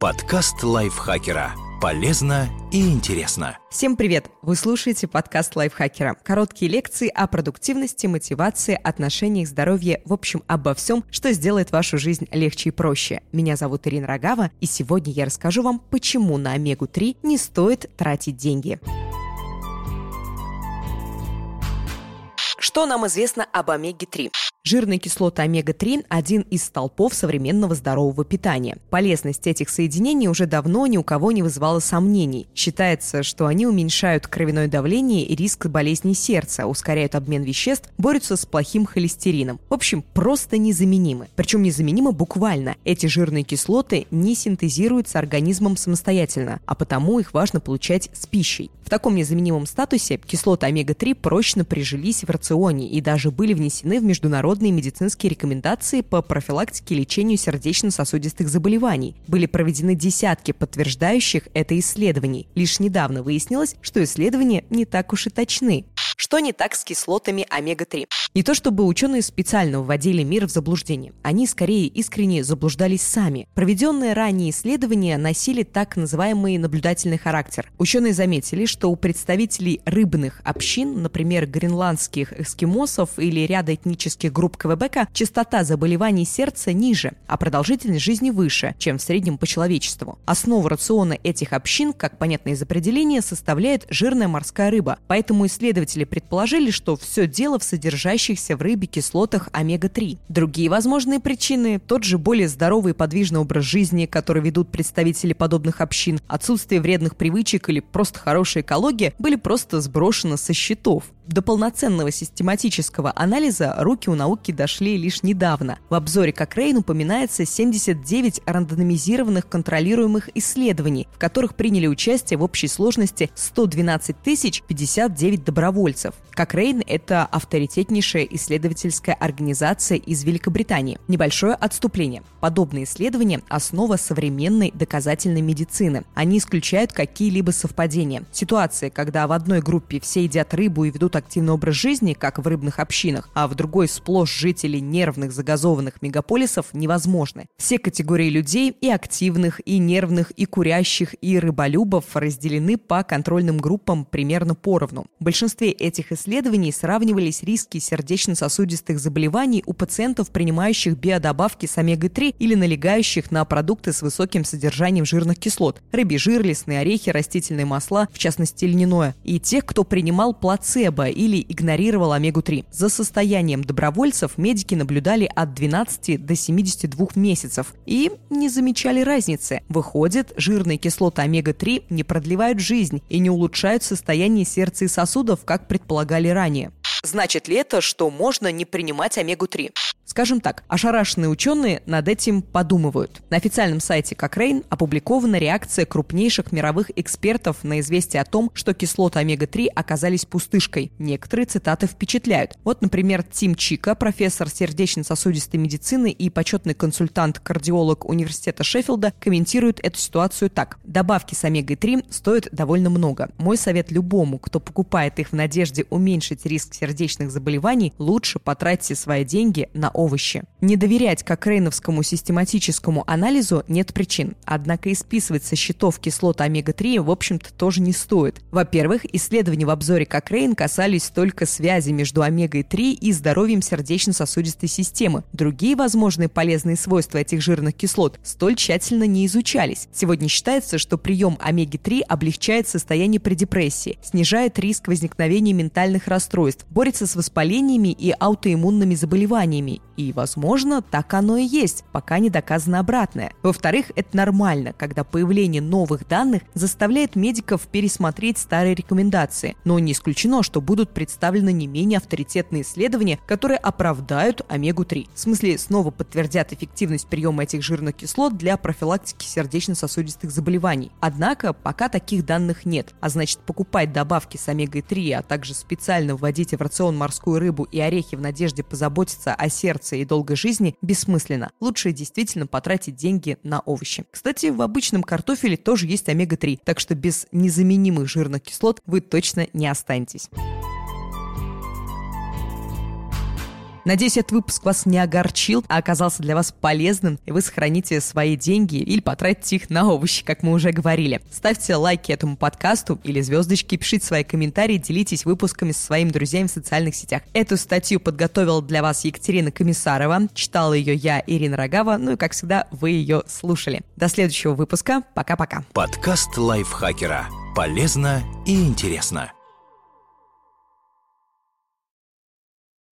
Подкаст лайфхакера. Полезно и интересно. Всем привет! Вы слушаете подкаст лайфхакера. Короткие лекции о продуктивности, мотивации, отношениях, здоровье, в общем, обо всем, что сделает вашу жизнь легче и проще. Меня зовут Ирина Рогава, и сегодня я расскажу вам, почему на омегу-3 не стоит тратить деньги. Что нам известно об омеге-3? Жирные кислоты омега-3 – один из столпов современного здорового питания. Полезность этих соединений уже давно ни у кого не вызывала сомнений. Считается, что они уменьшают кровяное давление и риск болезней сердца, ускоряют обмен веществ, борются с плохим холестерином. В общем, просто незаменимы. Причем незаменимы буквально. Эти жирные кислоты не синтезируются организмом самостоятельно, а потому их важно получать с пищей. В таком незаменимом статусе кислоты омега-3 прочно прижились в рационе и даже были внесены в международные международные медицинские рекомендации по профилактике и лечению сердечно-сосудистых заболеваний. Были проведены десятки подтверждающих это исследований. Лишь недавно выяснилось, что исследования не так уж и точны. Что не так с кислотами омега-3? Не то чтобы ученые специально вводили мир в заблуждение. Они скорее искренне заблуждались сами. Проведенные ранее исследования носили так называемый наблюдательный характер. Ученые заметили, что у представителей рыбных общин, например, гренландских эскимосов или ряда этнических групп Квебека, частота заболеваний сердца ниже, а продолжительность жизни выше, чем в среднем по человечеству. Основу рациона этих общин, как понятно из определения, составляет жирная морская рыба. Поэтому исследователи предположили, что все дело в содержащихся в рыбе кислотах омега-3. Другие возможные причины – тот же более здоровый и подвижный образ жизни, который ведут представители подобных общин, отсутствие вредных привычек или просто хорошая экология были просто сброшены со счетов. До полноценного систематического анализа руки у науки дошли лишь недавно. В обзоре Cochrane упоминается 79 рандомизированных контролируемых исследований, в которых приняли участие в общей сложности 112 059 добровольцев. Cochrane – это авторитетнейшая исследовательская организация из Великобритании. Небольшое отступление. Подобные исследования – основа современной доказательной медицины. Они исключают какие-либо совпадения. Ситуация, когда в одной группе все едят рыбу и ведут активный образ жизни, как в рыбных общинах, а в другой сплошь жители нервных загазованных мегаполисов невозможны. Все категории людей и активных, и нервных, и курящих, и рыболюбов разделены по контрольным группам примерно поровну. В большинстве этих исследований сравнивались риски сердечно-сосудистых заболеваний у пациентов, принимающих биодобавки с омега-3 или налегающих на продукты с высоким содержанием жирных кислот – рыбий жир, лесные орехи, растительные масла, в частности льняное, и тех, кто принимал плацебо или игнорировал омегу-3. За состоянием добровольцев медики наблюдали от 12 до 72 месяцев и не замечали разницы. Выходит, жирные кислоты омега-3 не продлевают жизнь и не улучшают состояние сердца и сосудов, как предполагали ранее. Значит ли это, что можно не принимать омегу-3? Скажем так, ошарашенные ученые над этим подумывают. На официальном сайте Cochrane опубликована реакция крупнейших мировых экспертов на известие о том, что кислоты омега-3 оказались пустышкой. Некоторые цитаты впечатляют. Вот, например, Тим Чика, профессор сердечно-сосудистой медицины и почетный консультант-кардиолог университета Шеффилда, комментирует эту ситуацию так. Добавки с омегой-3 стоят довольно много. Мой совет любому, кто покупает их в надежде уменьшить риск сердечных заболеваний, лучше потратьте свои деньги на овощи. Не доверять кокрейновскому систематическому анализу нет причин, однако и списывать со счетов кислот омега-3 в общем-то тоже не стоит. Во-первых, исследования в обзоре Кокрейн касались только связи между омегой-3 и здоровьем сердечно-сосудистой системы. Другие возможные полезные свойства этих жирных кислот столь тщательно не изучались. Сегодня считается, что прием омеги-3 облегчает состояние при депрессии, снижает риск возникновения ментальных расстройств, борется с воспалениями и аутоиммунными заболеваниями и, возможно, так оно и есть, пока не доказано обратное. Во-вторых, это нормально, когда появление новых данных заставляет медиков пересмотреть старые рекомендации. Но не исключено, что будут представлены не менее авторитетные исследования, которые оправдают омегу-3. В смысле, снова подтвердят эффективность приема этих жирных кислот для профилактики сердечно-сосудистых заболеваний. Однако, пока таких данных нет. А значит, покупать добавки с омегой-3, а также специально вводить в рацион морскую рыбу и орехи в надежде позаботиться о сердце и долгой жизни бессмысленно. Лучше действительно потратить деньги на овощи. Кстати, в обычном картофеле тоже есть омега-3, так что без незаменимых жирных кислот вы точно не останетесь. Надеюсь, этот выпуск вас не огорчил, а оказался для вас полезным, и вы сохраните свои деньги или потратите их на овощи, как мы уже говорили. Ставьте лайки этому подкасту или звездочки, пишите свои комментарии, делитесь выпусками со своими друзьями в социальных сетях. Эту статью подготовила для вас Екатерина Комиссарова, читала ее я, Ирина Рогава, ну и, как всегда, вы ее слушали. До следующего выпуска. Пока-пока. Подкаст лайфхакера. Полезно и интересно.